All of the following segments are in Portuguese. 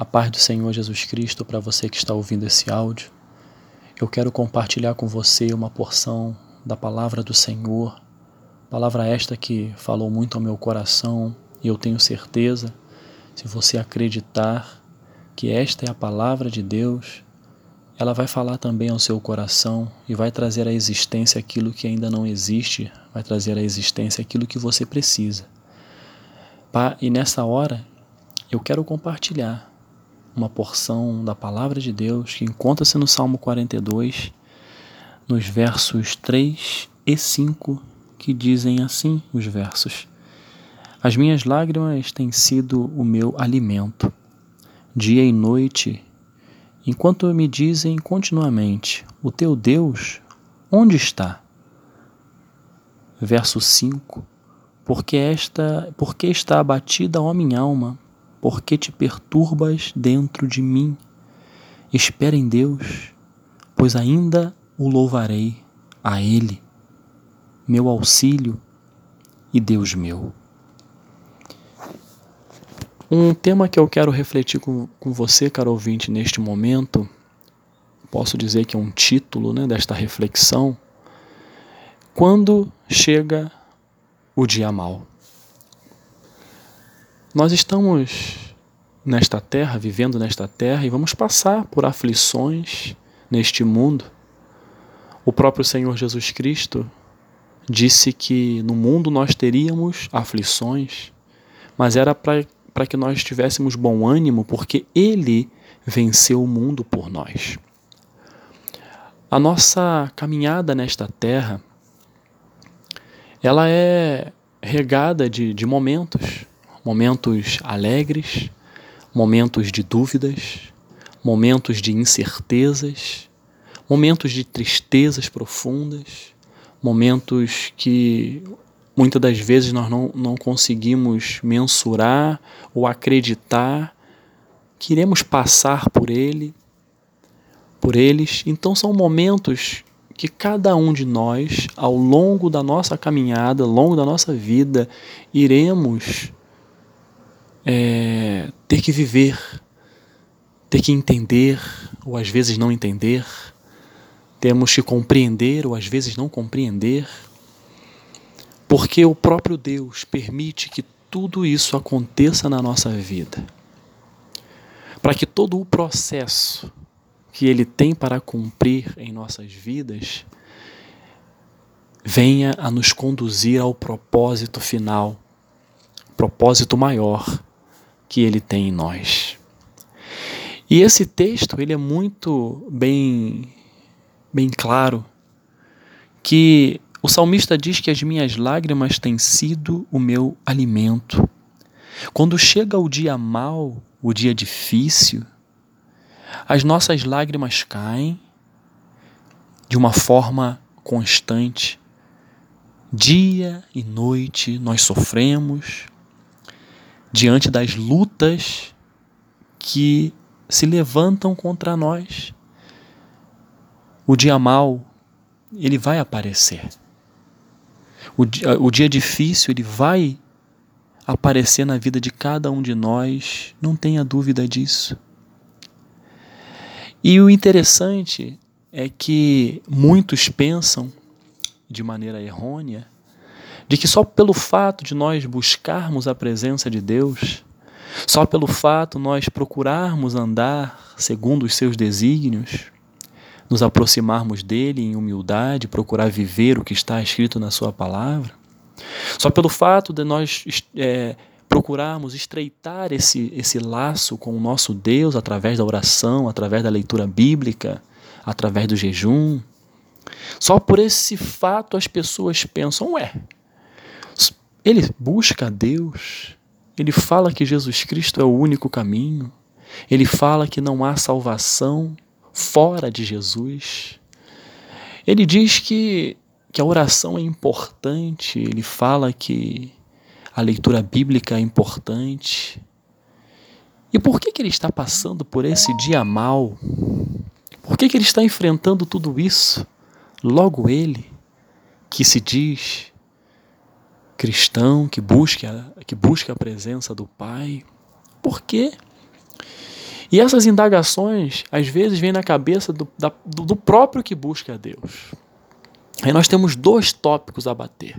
A paz do Senhor Jesus Cristo para você que está ouvindo esse áudio. Eu quero compartilhar com você uma porção da palavra do Senhor, palavra esta que falou muito ao meu coração e eu tenho certeza, se você acreditar que esta é a palavra de Deus, ela vai falar também ao seu coração e vai trazer à existência aquilo que ainda não existe, vai trazer à existência aquilo que você precisa. E nessa hora, eu quero compartilhar uma porção da palavra de Deus que encontra-se no Salmo 42, nos versos 3 e 5, que dizem assim os versos: As minhas lágrimas têm sido o meu alimento. Dia e noite, enquanto me dizem continuamente: O teu Deus, onde está? Verso 5: Porque esta, porque está abatida, ó minha alma, porque te perturbas dentro de mim? Espera em Deus, pois ainda o louvarei a Ele, meu auxílio e Deus meu. Um tema que eu quero refletir com, com você, caro ouvinte, neste momento, posso dizer que é um título né, desta reflexão. Quando chega o dia mal? Nós estamos nesta terra, vivendo nesta terra, e vamos passar por aflições neste mundo. O próprio Senhor Jesus Cristo disse que no mundo nós teríamos aflições, mas era para que nós tivéssemos bom ânimo, porque Ele venceu o mundo por nós. A nossa caminhada nesta terra, ela é regada de, de momentos, momentos alegres, momentos de dúvidas, momentos de incertezas, momentos de tristezas profundas, momentos que muitas das vezes nós não, não conseguimos mensurar ou acreditar que iremos passar por ele, por eles. Então são momentos que cada um de nós, ao longo da nossa caminhada, ao longo da nossa vida, iremos é, ter que viver, ter que entender, ou às vezes não entender, temos que compreender, ou às vezes não compreender porque o próprio Deus permite que tudo isso aconteça na nossa vida. Para que todo o processo que Ele tem para cumprir em nossas vidas venha a nos conduzir ao propósito final, propósito maior que Ele tem em nós. E esse texto ele é muito bem, bem claro que o salmista diz que as minhas lágrimas têm sido o meu alimento. Quando chega o dia mau, o dia difícil, as nossas lágrimas caem de uma forma constante. Dia e noite nós sofremos diante das lutas que se levantam contra nós. O dia mau, ele vai aparecer. O dia, o dia difícil ele vai aparecer na vida de cada um de nós, não tenha dúvida disso. E o interessante é que muitos pensam, de maneira errônea, de que só pelo fato de nós buscarmos a presença de Deus, só pelo fato nós procurarmos andar segundo os seus desígnios, nos aproximarmos dele em humildade, procurar viver o que está escrito na sua palavra. Só pelo fato de nós é, procurarmos estreitar esse, esse laço com o nosso Deus através da oração, através da leitura bíblica, através do jejum. Só por esse fato as pessoas pensam, ué, ele busca a Deus, ele fala que Jesus Cristo é o único caminho, ele fala que não há salvação fora de Jesus. Ele diz que, que a oração é importante, ele fala que a leitura bíblica é importante. E por que, que ele está passando por esse dia mal? Por que, que ele está enfrentando tudo isso? Logo ele, que se diz cristão, que busca, que busca a presença do Pai. Por quê? E essas indagações, às vezes, vêm na cabeça do, da, do próprio que busca a Deus. Aí nós temos dois tópicos a bater.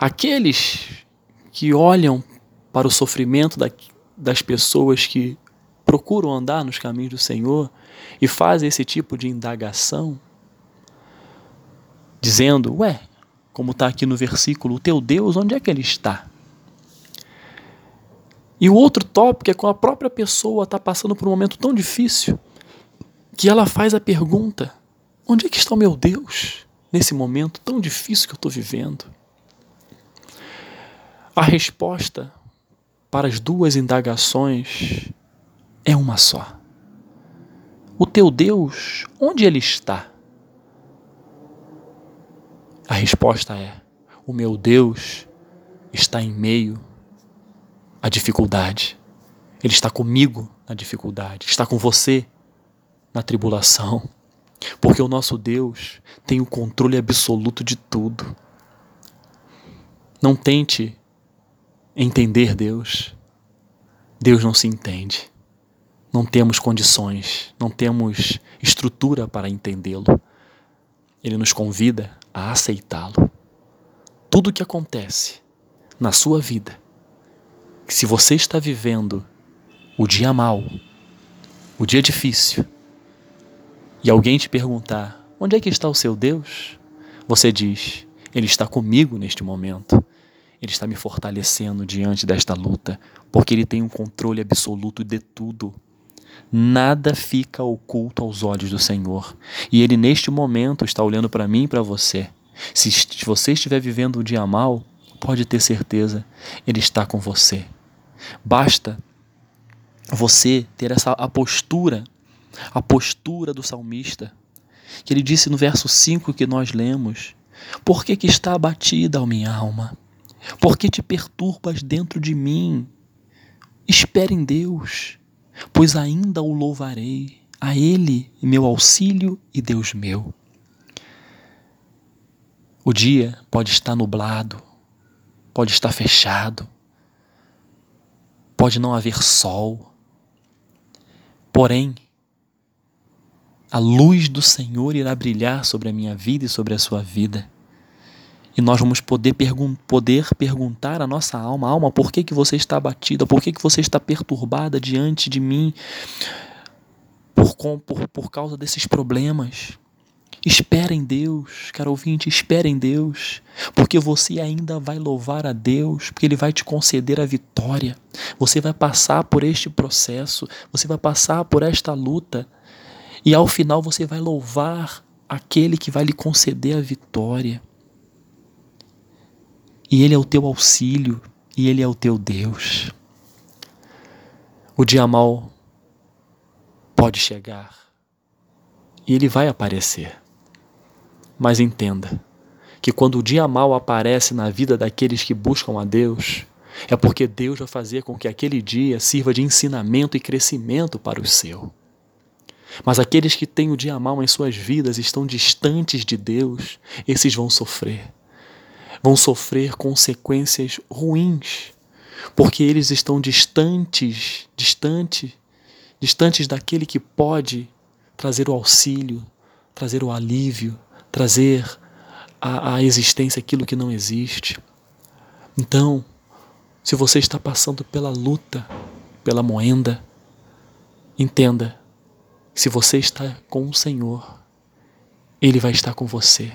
Aqueles que olham para o sofrimento da, das pessoas que procuram andar nos caminhos do Senhor e fazem esse tipo de indagação, dizendo: Ué, como está aqui no versículo, o teu Deus, onde é que ele está? E o outro tópico é com a própria pessoa está passando por um momento tão difícil que ela faz a pergunta: onde é que está o meu Deus nesse momento tão difícil que eu estou vivendo? A resposta para as duas indagações é uma só. O teu Deus, onde ele está? A resposta é: o meu Deus está em meio à dificuldade. Ele está comigo na dificuldade, está com você na tribulação. Porque o nosso Deus tem o controle absoluto de tudo. Não tente entender Deus. Deus não se entende. Não temos condições, não temos estrutura para entendê-lo. Ele nos convida a aceitá-lo. Tudo o que acontece na sua vida, se você está vivendo o dia mau, o dia difícil, e alguém te perguntar: onde é que está o seu Deus? Você diz: Ele está comigo neste momento. Ele está me fortalecendo diante desta luta, porque Ele tem um controle absoluto de tudo. Nada fica oculto aos olhos do Senhor. E Ele, neste momento, está olhando para mim e para você. Se você estiver vivendo um dia mal, pode ter certeza, Ele está com você. Basta você ter essa a postura, a postura do salmista, que ele disse no verso 5 que nós lemos: Por que, que está abatida a minha alma? Por que te perturbas dentro de mim? Espere em Deus, pois ainda o louvarei, a Ele, meu auxílio e Deus meu. O dia pode estar nublado, pode estar fechado, pode não haver sol, porém, a luz do Senhor irá brilhar sobre a minha vida e sobre a sua vida. E nós vamos poder, pergun poder perguntar à nossa alma, alma, por que, que você está abatida? Por que, que você está perturbada diante de mim por, por, por causa desses problemas? Espera em Deus, caro ouvinte, espera em Deus, porque você ainda vai louvar a Deus, porque Ele vai te conceder a vitória. Você vai passar por este processo, você vai passar por esta luta, e ao final você vai louvar aquele que vai lhe conceder a vitória. E Ele é o teu auxílio, e Ele é o teu Deus. O dia mal pode chegar, e ele vai aparecer. Mas entenda que quando o dia mal aparece na vida daqueles que buscam a Deus, é porque Deus vai fazer com que aquele dia sirva de ensinamento e crescimento para o seu. Mas aqueles que têm o dia mal em suas vidas estão distantes de Deus, esses vão sofrer vão sofrer consequências ruins, porque eles estão distantes, distante, distantes daquele que pode trazer o auxílio, trazer o alívio, trazer à, à existência aquilo que não existe. Então, se você está passando pela luta, pela moenda, entenda, se você está com o Senhor, Ele vai estar com você.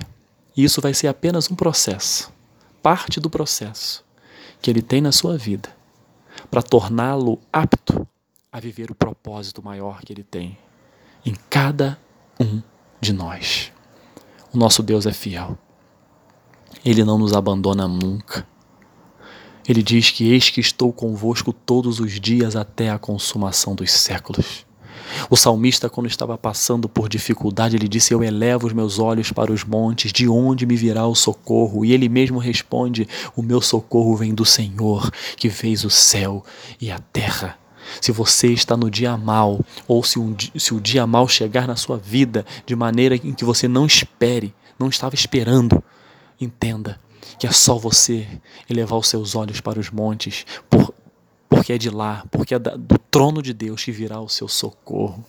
E isso vai ser apenas um processo parte do processo que ele tem na sua vida para torná-lo apto a viver o propósito maior que ele tem em cada um de nós. O nosso Deus é fiel. Ele não nos abandona nunca. Ele diz que eis que estou convosco todos os dias até a consumação dos séculos. O salmista, quando estava passando por dificuldade, ele disse: Eu elevo os meus olhos para os montes, de onde me virá o socorro? E ele mesmo responde: O meu socorro vem do Senhor, que fez o céu e a terra. Se você está no dia mal, ou se, um, se o dia mal chegar na sua vida de maneira em que você não espere, não estava esperando, entenda que é só você elevar os seus olhos para os montes, por, porque é de lá, porque é do trono de Deus que virá o seu socorro.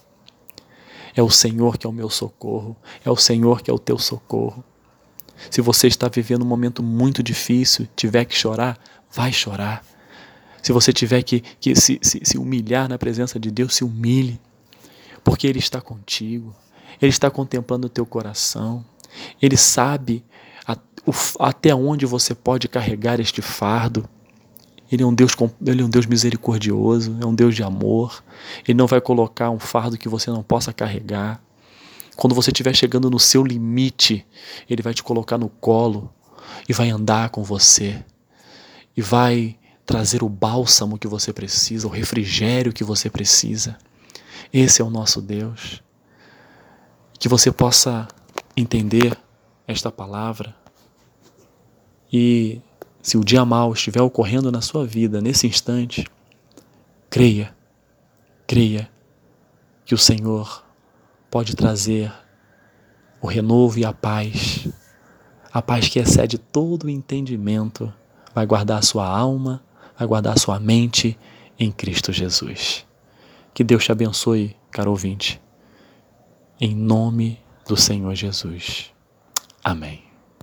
É o Senhor que é o meu socorro, é o Senhor que é o teu socorro. Se você está vivendo um momento muito difícil, tiver que chorar, vai chorar. Se você tiver que, que se, se, se humilhar na presença de Deus, se humilhe, porque Ele está contigo, Ele está contemplando o teu coração, Ele sabe até onde você pode carregar este fardo. Ele é um Deus, ele é um Deus misericordioso, é um Deus de amor. Ele não vai colocar um fardo que você não possa carregar. Quando você estiver chegando no seu limite, ele vai te colocar no colo e vai andar com você e vai trazer o bálsamo que você precisa, o refrigério que você precisa. Esse é o nosso Deus. Que você possa entender esta palavra e se o dia mal estiver ocorrendo na sua vida nesse instante, creia, creia que o Senhor pode trazer o renovo e a paz, a paz que excede todo o entendimento, vai guardar a sua alma a guardar sua mente em Cristo Jesus. Que Deus te abençoe, caro ouvinte. Em nome do Senhor Jesus. Amém.